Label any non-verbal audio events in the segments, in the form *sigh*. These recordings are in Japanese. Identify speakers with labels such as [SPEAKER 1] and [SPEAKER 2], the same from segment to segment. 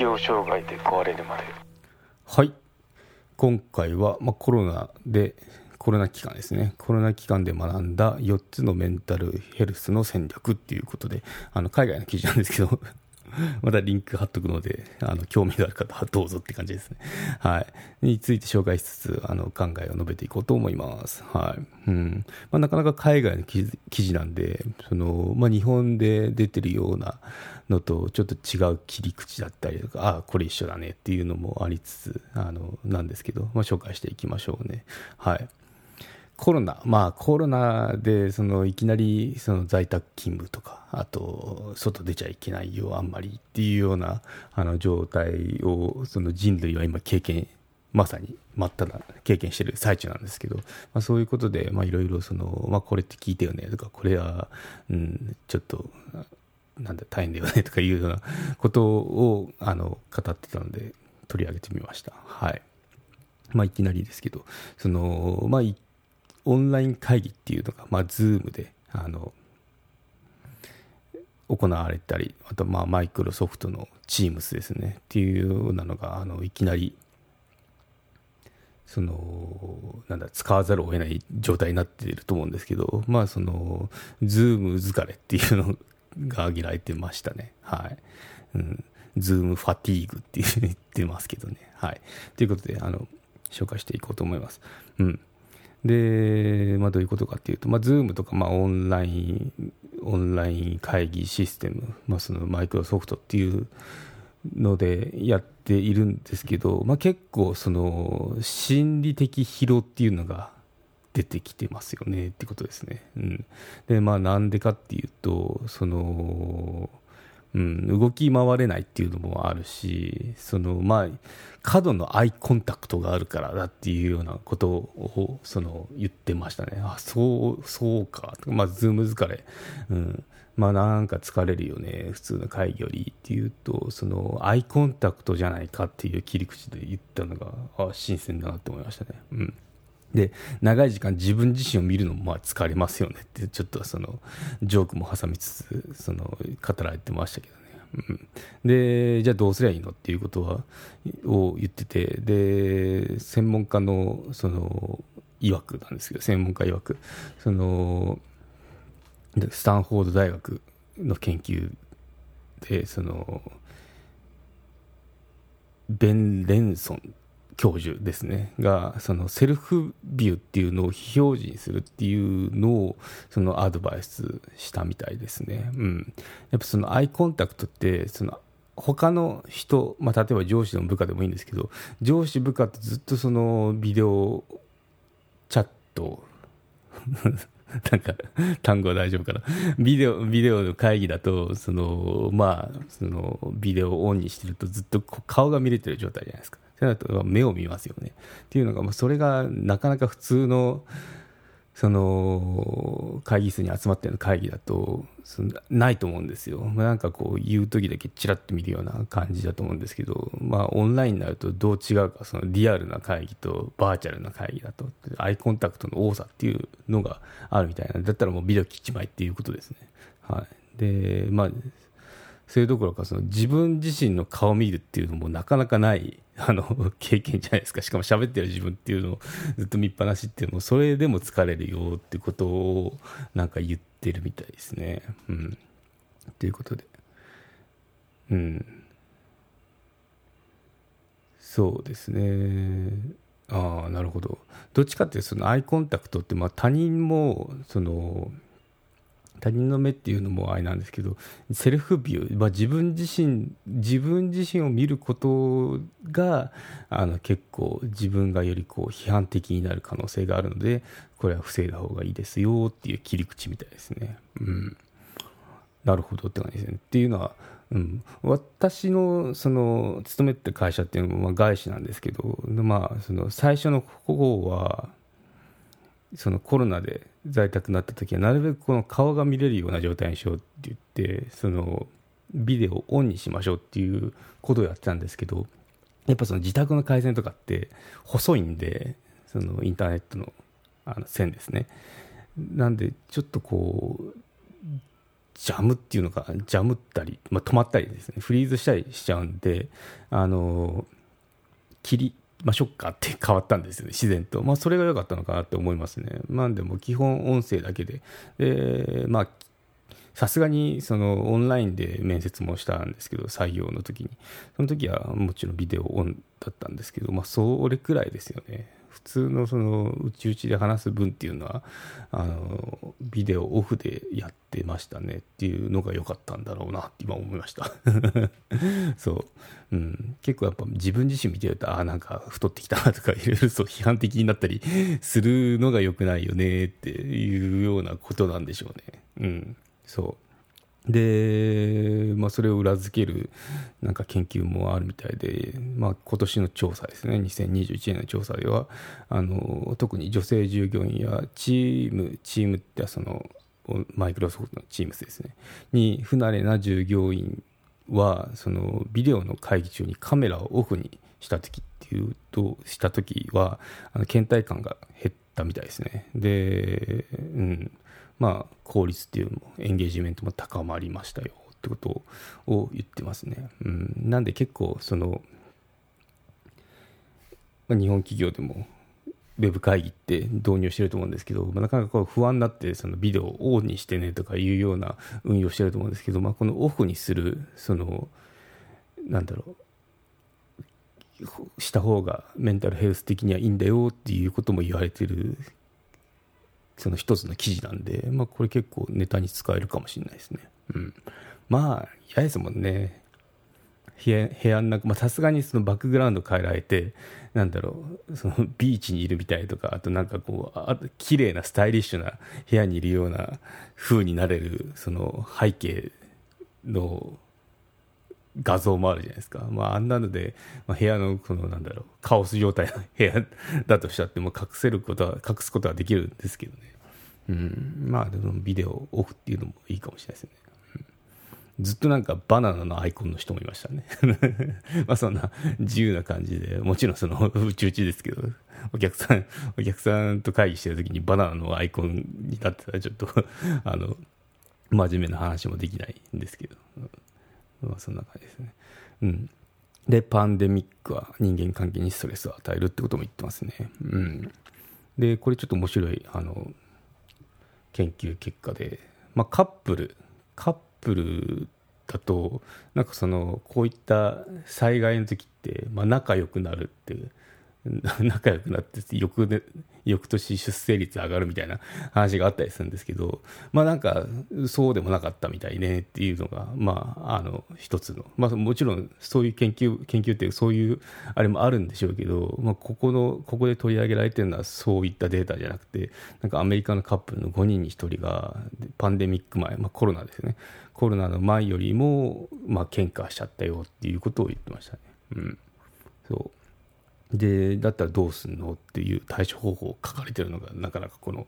[SPEAKER 1] 適応障害で壊れるまで。
[SPEAKER 2] はい。今回は、まあ、コロナでコロナ期間ですね。コロナ期間で学んだ4つのメンタルヘルスの戦略っていうことであの海外の記事なんですけど *laughs* またリンク貼っとくので、あの、興味がある方はどうぞって感じですね。はい。について紹介しつつ、あの、考えを述べていこうと思います。はい。うん。まあ、なかなか海外の記事なんで、その、まあ、日本で出てるようなのと、ちょっと違う切り口だったりとか、ああ、これ一緒だねっていうのもありつつ、あの、なんですけど、まあ、紹介していきましょうね。はい。コロナ、まあコロナでそのいきなりその在宅勤務とか、あと外出ちゃいけないよ、あんまりっていうようなあの状態をその人類は今経験、まさに真っただ経験している最中なんですけど、まあ、そういうことでいろいろ、これって聞いてよねとか、これは、うん、ちょっと、なんだ大変だよねとかいうようなことをあの語ってたので取り上げてみました。はい。まあ、いきなりですけど、その、まあ、オンライン会議っていうのが、まあ、Zoom で、あの、行われたり、あと、まあ、マイクロソフトの Teams ですね、っていうようなのが、あの、いきなり、その、なんだ、使わざるを得ない状態になっていると思うんですけど、まあ、その、Zoom 疲れっていうのが挙げられてましたね。はい。うん。ズームファティーグっていう言ってますけどね。はい。ということで、あの、紹介していこうと思います。うん。で、まあ、どういうことかっていうと、まあ、Zoom とか、まあ、オンライン、オンライン会議システム、まあ、そのマイクロソフトっていうのでやっているんですけど、まあ、結構その心理的疲労っていうのが出てきてますよねってことですね。うん、でまあなんでかっていうとそのうん、動き回れないっていうのもあるしその、まあ、過度のアイコンタクトがあるからだっていうようなことをその言ってましたね。あそうそうか、まあ、 Zoom 疲れ、うん、まあなんか疲れるよね。普通の会議よりっていうとそのアイコンタクトじゃないかっていう切り口で言ったのがあ新鮮だなって思いましたね。うん。で長い時間自分自身を見るのもまあ疲れますよねってちょっとそのジョークも挟みつつその語られてましたけどね、うん、でじゃあどうすりゃいいのっていうことはを言っててで専門家のその曰くなんですけど専門家曰くそのスタンフォード大学の研究でそのベン・レンソン教授ですねがそのセルフビューっていうのを非表示にするっていうのをそのアドバイスしたみたいですね。うん、やっぱそのアイコンタクトってその他の人、まあ、例えば上司の部下でもいいんですけど上司部下ってずっとそのビデオチャット *laughs* なんか、単語は大丈夫かな。ビデオ、ビデオの会議だと、その、まあ、その、ビデオをオンにしてるとずっと顔が見れてる状態じゃないですか。そうなると目を見ますよね。っていうのが、それがなかなか普通の、その会議室に集まっている会議だとないと思うんですよ。まあなんかこう言う時だけちらっと見るような感じだと思うんですけど、まあオンラインになるとどう違うか、そのリアルな会議とバーチャルな会議だと、アイコンタクトの多さっていうのがあるみたいな。だったらもうビデオ切っちまいっていうことですね。はい。で、まあ、それどころかその自分自身の顔を見るっていうのもなかなかない *laughs* あの経験じゃないですか。しかも喋ってる自分っていうのを *laughs* ずっと見っぱなしっていうのもそれでも疲れるよってことをなんか言ってるみたいですね。うん、ということで。うん。そうですね。ああなるほど。どっちかっていうとそのアイコンタクトってまあ他人もその他人の目っていうのもあれなんですけどセルフビュー、まあ、自分自身自分自身を見ることがあの結構自分がよりこう批判的になる可能性があるのでこれは防いだ方がいいですよっていう切り口みたいですね。うん、なるほどって感じですね。っていうのは、うん、私のその勤めてる会社っていうのもまあ外資なんですけど、まあ、その最初の方はそのコロナで在宅になった時はなるべくこの顔が見れるような状態にしようって言ってそのビデオをオンにしましょうっていうことをやってたんですけどやっぱその自宅の回線とかって細いんでそのインターネットのあの線ですね。なんでちょっとこうジャムっていうのかジャムったり、まあ、止まったりですね。フリーズしたりしちゃうんであの切りまショッカーって変わったんですよね自然と、まあ、それが良かったのかなって思いますね。まあでも基本音声だけで。でまあさすがにそのオンラインで面接もしたんですけど採用の時に。その時はもちろんビデオオンだったんですけどまあそれくらいですよね。普通のそのうちうちで話す分っていうのはあのビデオオフでやってましたねっていうのが良かったんだろうなって今思いました。*laughs* そう、うん、結構やっぱ自分自身見てるとああなんか太ってきたとかいろいろそう批判的になったりするのが良くないよねっていうようなことなんでしょうね。うん。そう。で、まあ、それを裏付けるなんか研究もあるみたいで、まあ、今年の調査ですね。2021年の調査ではあの特に女性従業員やチームチームってそのマイクロソフトのチームスですね。に不慣れな従業員はそのビデオの会議中にカメラをオフにした時っていうとした時はあの倦怠感が減ったみたいですね。で、うん、まあ、効率っていうのもエンゲージメントも高まりましたよってことを言ってますね。うん、なんで結構その、まあ、日本企業でもウェブ会議って導入してると思うんですけど、まあ、なかなかこう不安になってそのビデオをオンにしてねとかいうような運用してると思うんですけど、まあ、このオフにするそのなんだろうした方がメンタルヘルス的にはいいんだよっていうことも言われてるその一つの記事なんで、まあ、これ結構ネタに使えるかもしれないですね。うん、まあ嫌ですもんね部屋部屋の中さすがにそのバックグラウンド変えられてなんだろうそのビーチにいるみたいとかあとなんかこうあ綺麗なスタイリッシュな部屋にいるような風になれるその背景の画像もあるじゃないですか、まあ、あんなので、まあ、部屋のこのなんだろうカオス状態の部屋 *laughs* だとしたっても隠せることは隠すことはできるんですけどね、うん、まあでもビデオオフっていうのもいいかもしれないですね、ずっとなんかバナナのアイコンの人もいましたね。*laughs* まあそんな自由な感じでもちろんその宇宙地ですけどお客さんお客さんと会議してる時にバナナのアイコンになってたらちょっとあの真面目な話もできないんですけど。まあ、そんな感じですね。うん。で、パンデミックは人間関係にストレスを与えるってことも言ってますね。うん。で、これちょっと面白い、あの、研究結果で、まあ、カップル、カップルだと、なんかその、こういった災害の時って、まあ、仲良くなるっていう、*laughs* 仲良くなって翌,、ね、翌年出生率上がるみたいな話があったりするんですけどまあなんかそうでもなかったみたいねっていうのがまああの一つの。まあもちろんそういう研究研究っていうそういうあれもあるんでしょうけど、まあ、ここのここで取り上げられてるのはそういったデータじゃなくてなんかアメリカのカップルの5人に1人がパンデミック前、まあ、コロナですね。コロナの前よりもまあ喧嘩しちゃったよっていうことを言ってましたね。うん、そう。でだったらどうすんのっていう対処方法を書かれてるのがなかなかこの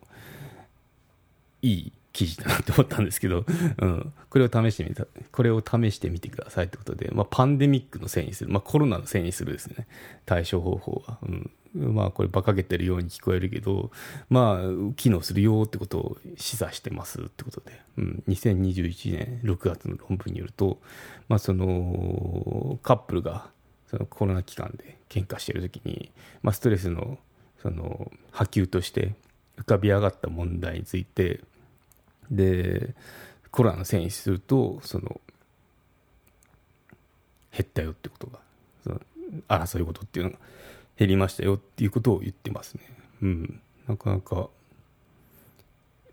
[SPEAKER 2] いい記事だなって思ったんですけど、*laughs* うん、これを試してみたこれを試してみてくださいってことで、まあ、パンデミックのせいにする、まあ、コロナのせいにするですね。対処方法は、うん、まあこれ馬鹿げてるように聞こえるけどまあ機能するよってことを示唆してますってことで、うん、2021年6月の論文によると、まあ、そのカップルがそのコロナ期間で喧嘩してる時に、まあ、ストレスのその波及として浮かび上がった問題についてでコロナのせいにするとその減ったよってことがその争い事っていうのが減りましたよっていうことを言ってますね。うん、なかなか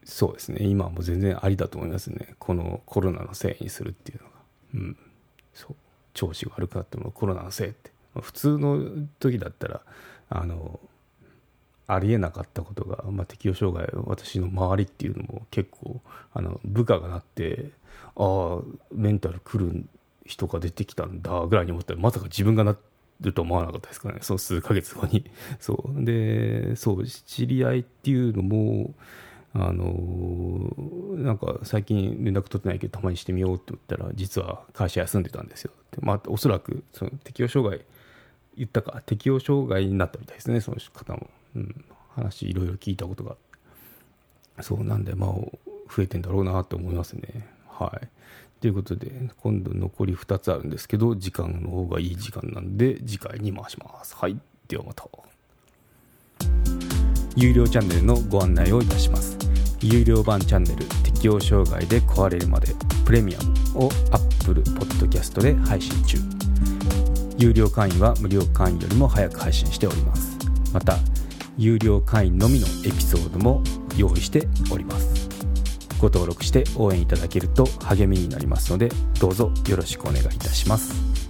[SPEAKER 2] そうですね。今はもう全然ありだと思いますね。このコロナのせいにするっていうのが。うん。そう。調子が悪くなってもコロナのせいって、普通の時だったらあのありえなかったことが、まあ、適応障害私の周りっていうのも結構あの部下がなってああメンタル来る人が出てきたんだぐらいに思ったらまさか自分がなると思わなかったですかね。そう数ヶ月後に。*laughs* そう。でそう知り合いっていうのもあのなんか最近連絡取ってないけどたまにしてみようって言ったら実は会社休んでたんですよ。まあ、おそらくその適応障害言ったか適応障害になったみたいですねその方も、うん、話いろいろ聞いたことがそうなんでまあ増えてんだろうなと思いますねはい。ということで、今度残り2つあるんですけど、時間の方がいい時間なんで、次回に回します。はい。ではまた。有料チャンネルのご案内をいたします。有料版チャンネル適応障害で壊れるまでプレミアムを Apple Podcast で配信中。有料会員は無料会員よりも早く配信しております。また、有料会員のみのエピソードも用意しております。ご登録して応援いただけると励みになりますのでどうぞよろしくお願いいたします